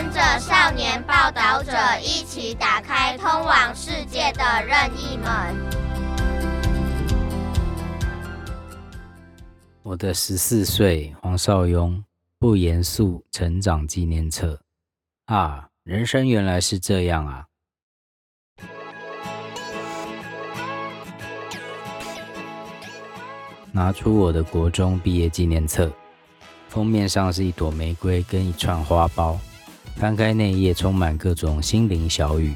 跟着少年报道者一起打开通往世界的任意门。我的十四岁，黄少庸，不严肃成长纪念册。啊，人生原来是这样啊！拿出我的国中毕业纪念册，封面上是一朵玫瑰跟一串花苞。翻开那页，充满各种心灵小语。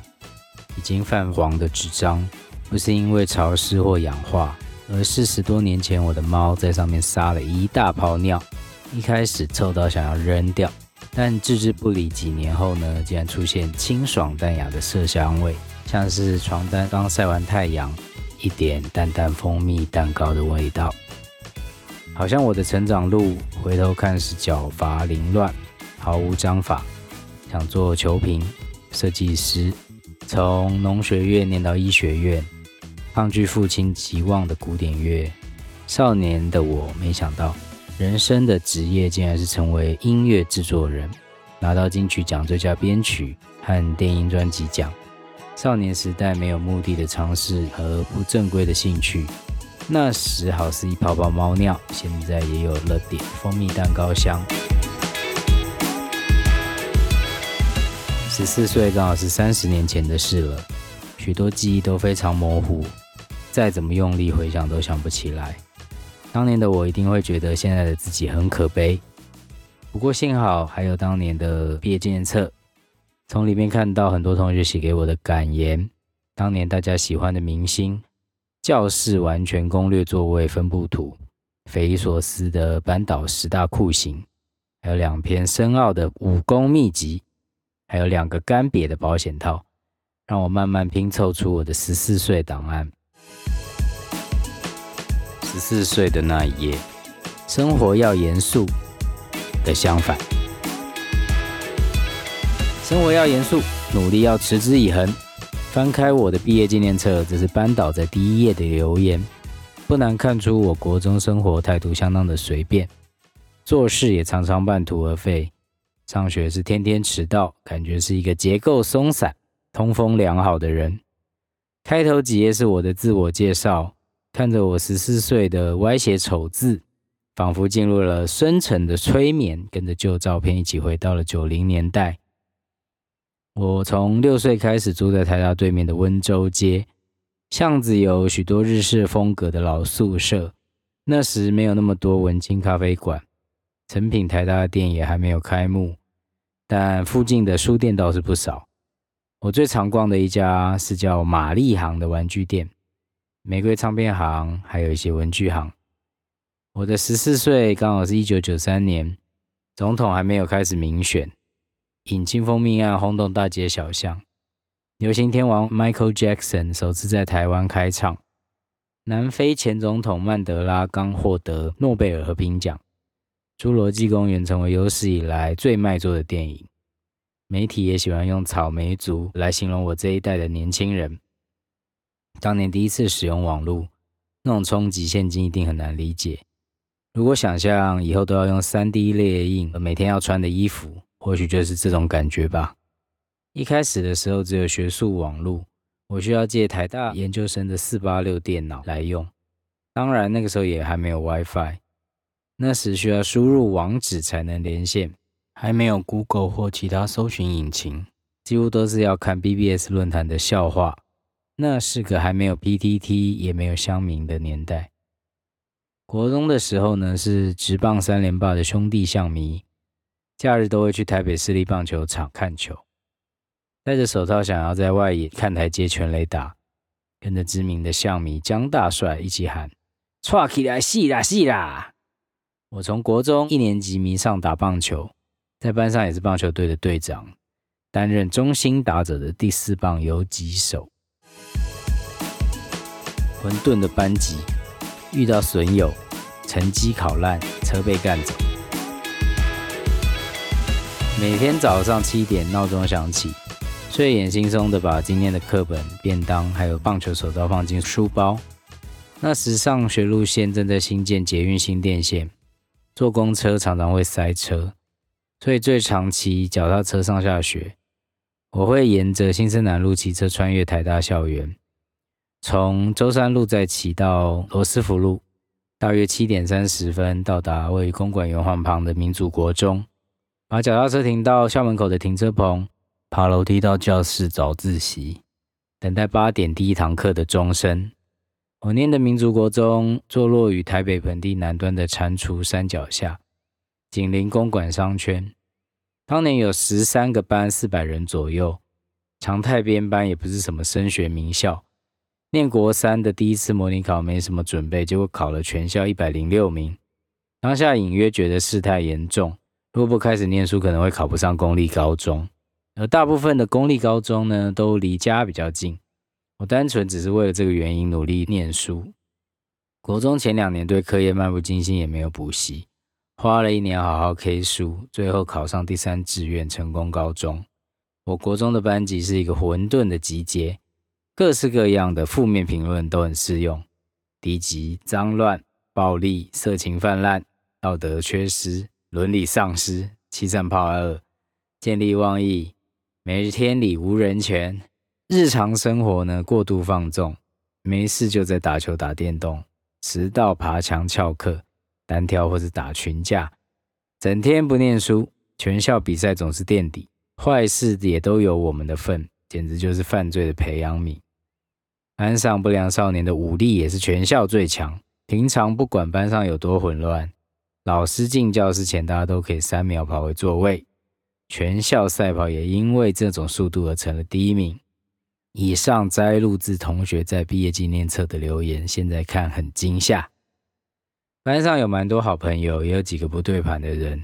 已经泛黄的纸张，不是因为潮湿或氧化，而是十多年前我的猫在上面撒了一大泡尿。一开始臭到想要扔掉，但置之不理。几年后呢，竟然出现清爽淡雅的麝香味，像是床单刚晒完太阳，一点淡淡蜂蜜蛋糕的味道。好像我的成长路，回头看是脚伐凌乱，毫无章法。想做球评、设计师，从农学院念到医学院，抗拒父亲期望的古典乐。少年的我，没想到人生的职业竟然是成为音乐制作人，拿到金曲奖最佳编曲和电音专辑奖。少年时代没有目的的尝试和不正规的兴趣。那时好似一泡泡猫尿，现在也有了点蜂蜜蛋糕香。十四岁刚好是三十年前的事了，许多记忆都非常模糊，再怎么用力回想都想不起来。当年的我一定会觉得现在的自己很可悲，不过幸好还有当年的毕业纪念册，从里面看到很多同学写给我的感言，当年大家喜欢的明星。教室完全攻略座位分布图，匪夷所思的班导十大酷刑，还有两篇深奥的武功秘籍，还有两个干瘪的保险套，让我慢慢拼凑出我的十四岁档案。十四岁的那一夜，生活要严肃的相反，生活要严肃，努力要持之以恒。翻开我的毕业纪念册，这是班导在第一页的留言。不难看出，我国中生活态度相当的随便，做事也常常半途而废。上学是天天迟到，感觉是一个结构松散、通风良好的人。开头几页是我的自我介绍，看着我十四岁的歪斜丑字，仿佛进入了深沉的催眠，跟着旧照片一起回到了九零年代。我从六岁开始住在台大对面的温州街，巷子有许多日式风格的老宿舍。那时没有那么多文青咖啡馆，成品台大的店也还没有开幕，但附近的书店倒是不少。我最常逛的一家是叫玛丽行的玩具店，玫瑰唱片行，还有一些文具行。我的十四岁刚好是一九九三年，总统还没有开始民选。尹清风命案轰动大街小巷，流行天王 Michael Jackson 首次在台湾开唱，南非前总统曼德拉刚获得诺贝尔和平奖，《侏罗纪公园》成为有史以来最卖座的电影，媒体也喜欢用“草莓族”来形容我这一代的年轻人。当年第一次使用网络，那种冲击，现今一定很难理解。如果想象以后都要用 3D 列印，每天要穿的衣服。或许就是这种感觉吧。一开始的时候只有学术网络，我需要借台大研究生的四八六电脑来用。当然那个时候也还没有 WiFi，那时需要输入网址才能连线，还没有 Google 或其他搜寻引擎，几乎都是要看 BBS 论坛的笑话。那是个还没有 PTT 也没有乡民的年代。国中的时候呢，是职棒三连霸的兄弟象迷。假日都会去台北市立棒球场看球，戴着手套，想要在外野看台接全垒打，跟着知名的象迷江大帅一起喊“串起来，戏啦戏啦”。我从国中一年级迷上打棒球，在班上也是棒球队的队长，担任中心打者的第四棒游击手。混沌的班级，遇到损友，成绩考烂，车被干走。每天早上七点闹钟响起，睡眼惺忪的把今天的课本、便当还有棒球手套放进书包。那时上学路线正在兴建捷运新店线，坐公车常常会塞车，所以最常骑脚踏车上下学。我会沿着新生南路骑车穿越台大校园，从舟山路再骑到罗斯福路，大约七点三十分到达位于公馆圆环旁的民主国中，把脚踏车停到校门口的停车棚，爬楼梯到教室早自习，等待八点第一堂课的钟声。我念的民族国中坐落于台北盆地南端的蟾蜍山脚下，紧邻公馆商圈。当年有十三个班，四百人左右。常态编班也不是什么升学名校。念国三的第一次模拟考没什么准备，结果考了全校一百零六名。当下隐约觉得事态严重，如果不开始念书，可能会考不上公立高中。而大部分的公立高中呢，都离家比较近。我单纯只是为了这个原因努力念书。国中前两年对课业漫不经心，也没有补习，花了一年好好 K 书，最后考上第三志愿成功高中。我国中的班级是一个混沌的集结，各式各样的负面评论都很适用：低级、脏乱、暴力、色情泛滥、道德缺失、伦理丧失、欺善怕恶、见利忘义、没天理、无人权。日常生活呢，过度放纵，没事就在打球、打电动，迟到、爬墙、翘课，单挑或是打群架，整天不念书，全校比赛总是垫底，坏事也都有我们的份，简直就是犯罪的培养皿。班上不良少年的武力也是全校最强，平常不管班上有多混乱，老师进教室前，大家都可以三秒跑回座位。全校赛跑也因为这种速度而成了第一名。以上摘录自同学在毕业纪念册的留言，现在看很惊吓。班上有蛮多好朋友，也有几个不对盘的人。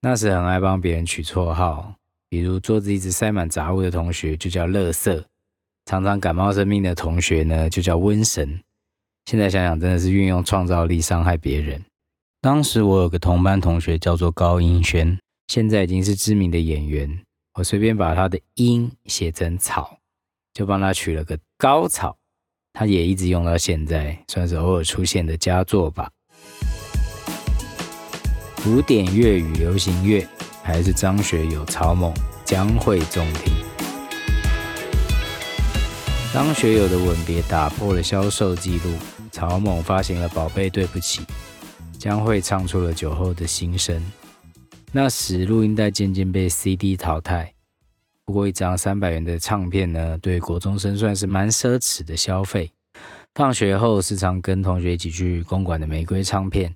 那时很爱帮别人取绰号，比如桌子一直塞满杂物的同学就叫垃圾，常常感冒生病的同学呢就叫瘟神。现在想想，真的是运用创造力伤害别人。当时我有个同班同学叫做高英轩，现在已经是知名的演员。我随便把他的“英”写成“草”。就帮他取了个高草，他也一直用到现在，算是偶尔出现的佳作吧。古典乐与流行乐，还是张学友、草蜢将会中听。张学友的《吻别》打破了销售记录，草蜢发行了《宝贝对不起》，将会唱出了酒后的心声。那时录音带渐渐被 CD 淘汰。不过一张三百元的唱片呢，对国中生算是蛮奢侈的消费。放学后时常跟同学一起去公馆的玫瑰唱片，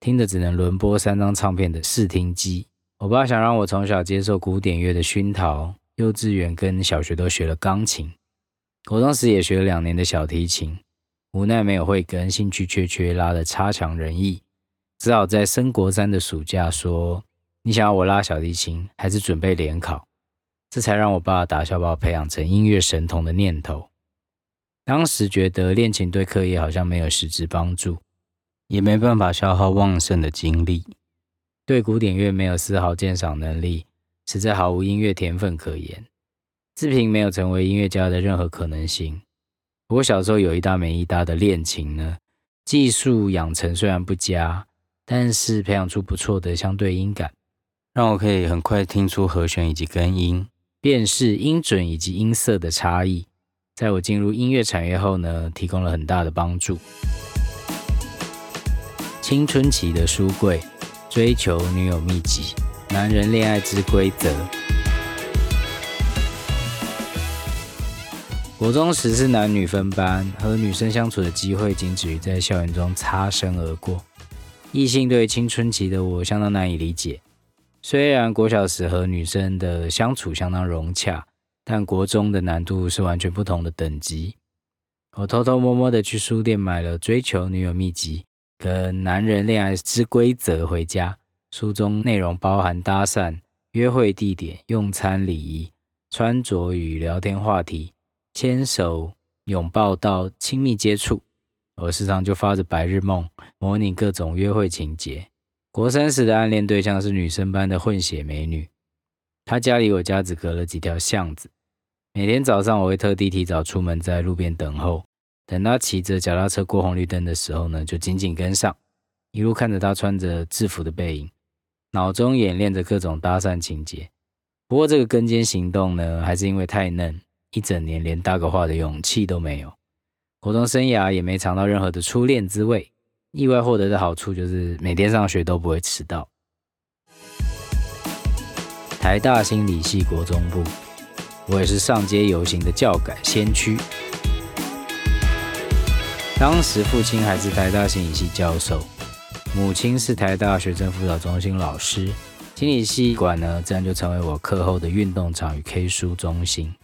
听的只能轮播三张唱片的视听机。我爸想让我从小接受古典乐的熏陶，幼稚园跟小学都学了钢琴，国中时也学了两年的小提琴，无奈没有会跟，兴趣缺缺，拉得差强人意，只好在升国三的暑假说：“你想要我拉小提琴，还是准备联考？”这才让我爸打消把我培养成音乐神童的念头。当时觉得练琴对课业好像没有实质帮助，也没办法消耗旺盛的精力。对古典乐没有丝毫鉴赏能力，实在毫无音乐天分可言。自评没有成为音乐家的任何可能性。不过小时候有一搭没一搭的练琴呢，技术养成虽然不佳，但是培养出不错的相对音感，让我可以很快听出和弦以及根音。辨识音准以及音色的差异，在我进入音乐产业后呢，提供了很大的帮助。青春期的书柜，追求女友秘籍，男人恋爱之规则。国中时是男女分班，和女生相处的机会仅止于在校园中擦身而过。异性对青春期的我相当难以理解。虽然国小时和女生的相处相当融洽，但国中的难度是完全不同的等级。我偷偷摸摸的去书店买了《追求女友秘籍》跟《男人恋爱之规则》回家。书中内容包含搭讪、约会地点、用餐礼仪、穿着与聊天话题、牵手、拥抱到亲密接触。我时常就发着白日梦，模拟各种约会情节。国三时的暗恋对象是女生班的混血美女，她家离我家只隔了几条巷子。每天早上我会特地提早出门，在路边等候，等她骑着脚踏车过红绿灯的时候呢，就紧紧跟上，一路看着她穿着制服的背影，脑中演练着各种搭讪情节。不过这个跟肩行动呢，还是因为太嫩，一整年连搭个话的勇气都没有。国中生涯也没尝到任何的初恋滋味。意外获得的好处就是每天上学都不会迟到。台大心理系国中部，我也是上街游行的教改先驱。当时父亲还是台大心理系教授，母亲是台大学生辅导中心老师，心理系馆呢，自然就成为我课后的运动场与 K 书中心。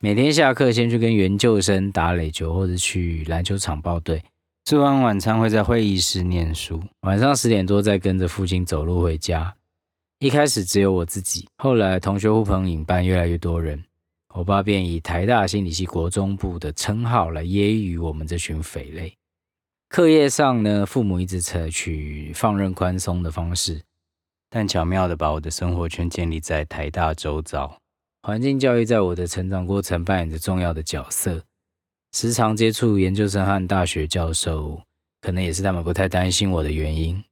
每天下课先去跟研究生打垒球，或者去篮球场报队。吃完晚餐会在会议室念书，晚上十点多再跟着父亲走路回家。一开始只有我自己，后来同学呼朋引伴，越来越多人。我爸便以台大心理系国中部的称号来揶揄我们这群匪类。课业上呢，父母一直采取放任宽松的方式，但巧妙的把我的生活圈建立在台大周遭。环境教育在我的成长过程扮演着重要的角色，时常接触研究生和大学教授，可能也是他们不太担心我的原因。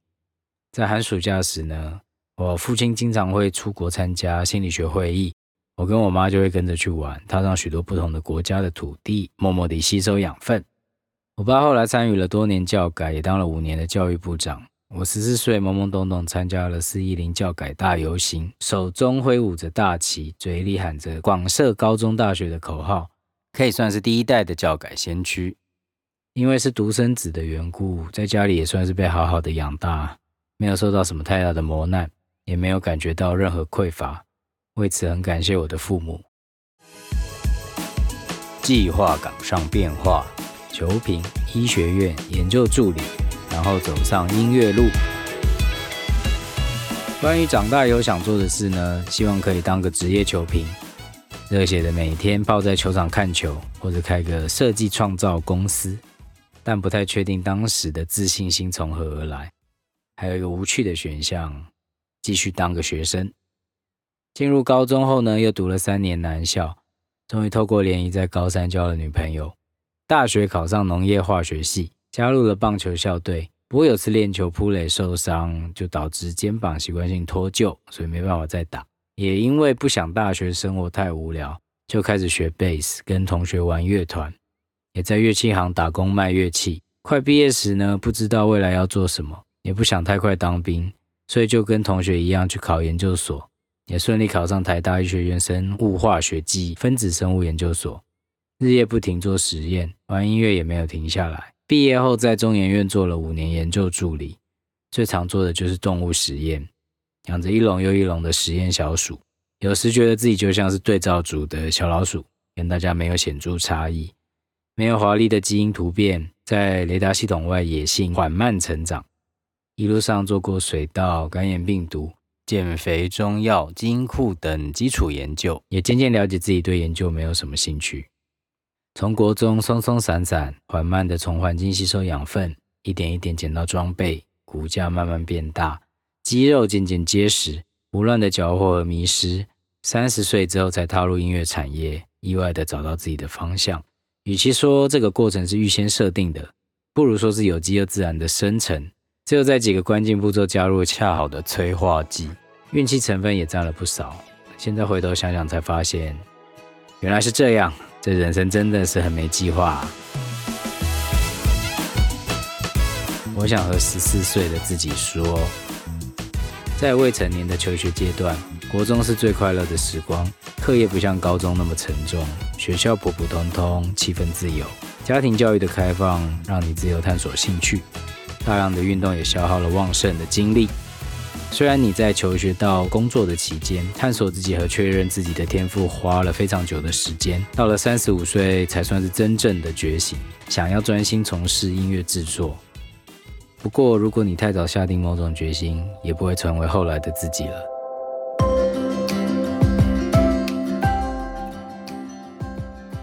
在寒暑假时呢，我父亲经常会出国参加心理学会议。我跟我妈就会跟着去玩，踏上许多不同的国家的土地，默默地吸收养分。我爸后来参与了多年教改，也当了五年的教育部长。我十四岁懵懵懂懂参加了四一零教改大游行，手中挥舞着大旗，嘴里喊着“广设高中大学”的口号，可以算是第一代的教改先驱。因为是独生子的缘故，在家里也算是被好好的养大，没有受到什么太大的磨难，也没有感觉到任何匮乏。为此很感谢我的父母。计划赶上变化，球评医学院研究助理，然后走上音乐路。关于长大以后想做的事呢？希望可以当个职业球评，热血的每天泡在球场看球，或者开个设计创造公司。但不太确定当时的自信心从何而来。还有一个无趣的选项，继续当个学生。进入高中后呢，又读了三年男校，终于透过联谊在高三交了女朋友。大学考上农业化学系，加入了棒球校队。不过有次练球扑垒受伤，就导致肩膀习惯性脱臼，所以没办法再打。也因为不想大学生活太无聊，就开始学贝斯，跟同学玩乐团，也在乐器行打工卖乐器。快毕业时呢，不知道未来要做什么，也不想太快当兵，所以就跟同学一样去考研究所。也顺利考上台大医学院生物化学暨分子生物研究所，日夜不停做实验，玩音乐也没有停下来。毕业后在中研院做了五年研究助理，最常做的就是动物实验，养着一笼又一笼的实验小鼠。有时觉得自己就像是对照组的小老鼠，跟大家没有显著差异，没有华丽的基因突变，在雷达系统外野性缓慢成长。一路上做过水稻、肝炎病毒。减肥、中药、基因库等基础研究，也渐渐了解自己对研究没有什么兴趣。从国中松松散散，缓慢地从环境吸收养分，一点一点捡到装备，骨架慢慢变大，肌肉渐渐结实，不断的搅和和迷失。三十岁之后才踏入音乐产业，意外地找到自己的方向。与其说这个过程是预先设定的，不如说是有机又自然的生成。只有在几个关键步骤加入恰好的催化剂，运气成分也占了不少。现在回头想想才发现，原来是这样。这人生真的是很没计划。我想和十四岁的自己说，在未成年的求学阶段，国中是最快乐的时光，课业不像高中那么沉重，学校普普通通，气氛自由，家庭教育的开放让你自由探索兴趣。大量的运动也消耗了旺盛的精力。虽然你在求学到工作的期间，探索自己和确认自己的天赋花了非常久的时间，到了三十五岁才算是真正的觉醒，想要专心从事音乐制作。不过，如果你太早下定某种决心，也不会成为后来的自己了。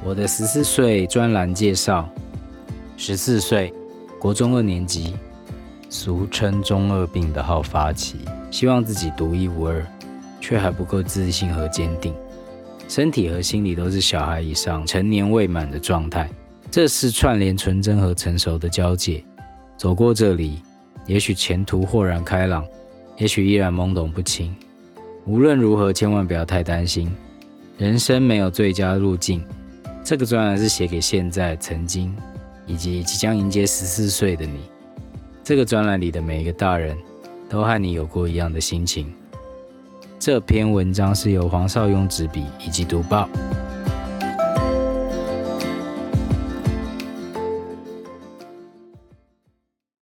我的十四岁专栏介绍：十四岁，国中二年级。俗称中二病的好发期，希望自己独一无二，却还不够自信和坚定，身体和心理都是小孩以上、成年未满的状态。这是串联纯真和成熟的交界。走过这里，也许前途豁然开朗，也许依然懵懂不清。无论如何，千万不要太担心，人生没有最佳路径。这个专栏是写给现在、曾经以及即将迎接十四岁的你。这个专栏里的每一个大人都和你有过一样的心情。这篇文章是由黄少雍执笔以及读报。